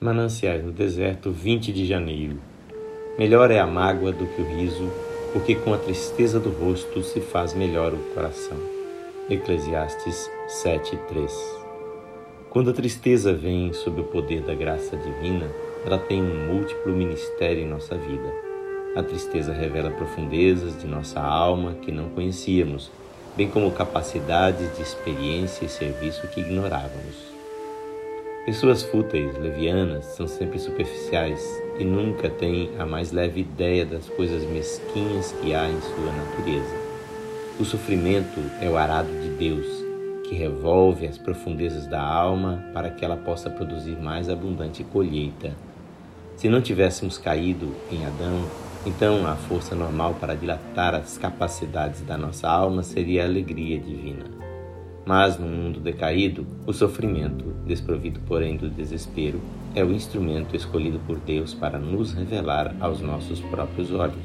Mananciais no deserto, 20 de janeiro. Melhor é a mágoa do que o riso, porque com a tristeza do rosto se faz melhor o coração. Eclesiastes 7:3. Quando a tristeza vem sob o poder da graça divina, ela tem um múltiplo ministério em nossa vida. A tristeza revela profundezas de nossa alma que não conhecíamos, bem como capacidades de experiência e serviço que ignorávamos. Pessoas fúteis, levianas, são sempre superficiais e nunca têm a mais leve ideia das coisas mesquinhas que há em sua natureza. O sofrimento é o arado de Deus, que revolve as profundezas da alma para que ela possa produzir mais abundante colheita. Se não tivéssemos caído em Adão, então a força normal para dilatar as capacidades da nossa alma seria a alegria divina. Mas no mundo decaído, o sofrimento, desprovido porém do desespero, é o instrumento escolhido por Deus para nos revelar aos nossos próprios olhos.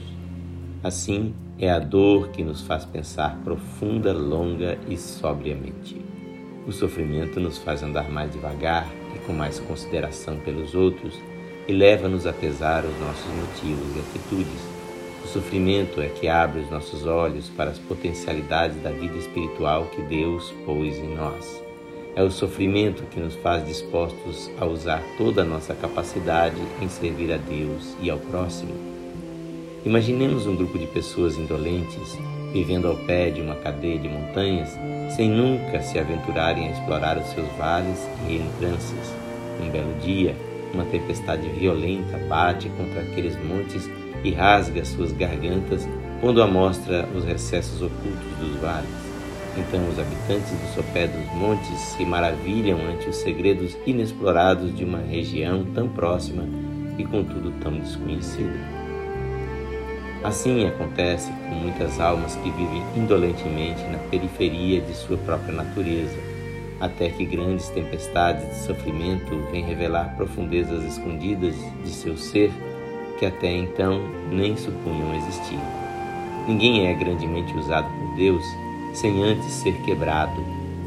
Assim, é a dor que nos faz pensar profunda, longa e sobriamente. O sofrimento nos faz andar mais devagar e com mais consideração pelos outros e leva-nos a pesar os nossos motivos e atitudes o sofrimento é que abre os nossos olhos para as potencialidades da vida espiritual que Deus pôs em nós. É o sofrimento que nos faz dispostos a usar toda a nossa capacidade em servir a Deus e ao próximo. Imaginemos um grupo de pessoas indolentes vivendo ao pé de uma cadeia de montanhas sem nunca se aventurarem a explorar os seus vales e entrâncias. Um belo dia, uma tempestade violenta bate contra aqueles montes e rasga suas gargantas, pondo à mostra os recessos ocultos dos vales. Então os habitantes do sopé dos montes se maravilham ante os segredos inexplorados de uma região tão próxima e contudo tão desconhecida. Assim acontece com muitas almas que vivem indolentemente na periferia de sua própria natureza, até que grandes tempestades de sofrimento vêm revelar profundezas escondidas de seu ser que até então nem supunham existir. Ninguém é grandemente usado por Deus sem antes ser quebrado.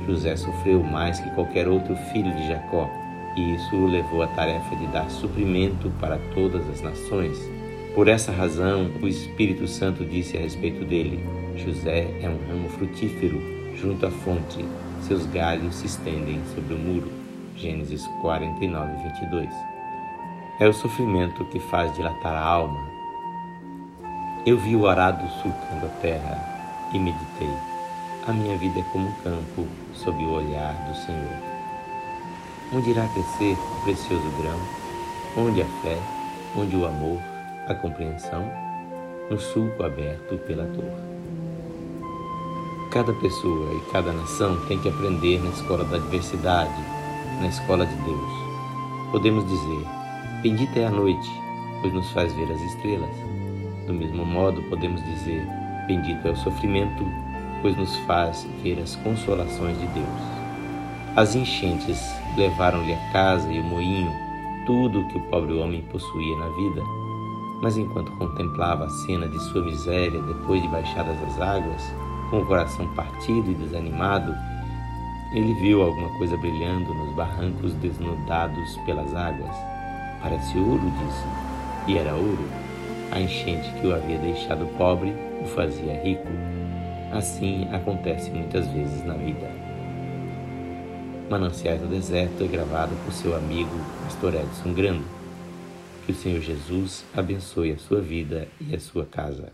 José sofreu mais que qualquer outro filho de Jacó, e isso o levou à tarefa de dar suprimento para todas as nações. Por essa razão, o Espírito Santo disse a respeito dele: José é um ramo frutífero junto à fonte, seus galhos se estendem sobre o muro. Gênesis 49, 22. É o sofrimento que faz dilatar a alma. Eu vi o arado sulcando a terra e meditei. A minha vida é como um campo sob o olhar do Senhor. Onde irá crescer o precioso grão? Onde a fé? Onde o amor? A compreensão? No sulco aberto pela dor. Cada pessoa e cada nação tem que aprender na escola da diversidade, na escola de Deus. Podemos dizer, Bendita é a noite, pois nos faz ver as estrelas. Do mesmo modo, podemos dizer: Bendito é o sofrimento, pois nos faz ver as consolações de Deus. As enchentes levaram-lhe a casa e o moinho, tudo o que o pobre homem possuía na vida. Mas enquanto contemplava a cena de sua miséria depois de baixadas as águas, com o coração partido e desanimado, ele viu alguma coisa brilhando nos barrancos desnudados pelas águas. Parece ouro, disse. E era ouro. A enchente que o havia deixado pobre o fazia rico. Assim acontece muitas vezes na vida. Mananciais do Deserto é gravado por seu amigo Pastor Edson Grando. Que o Senhor Jesus abençoe a sua vida e a sua casa.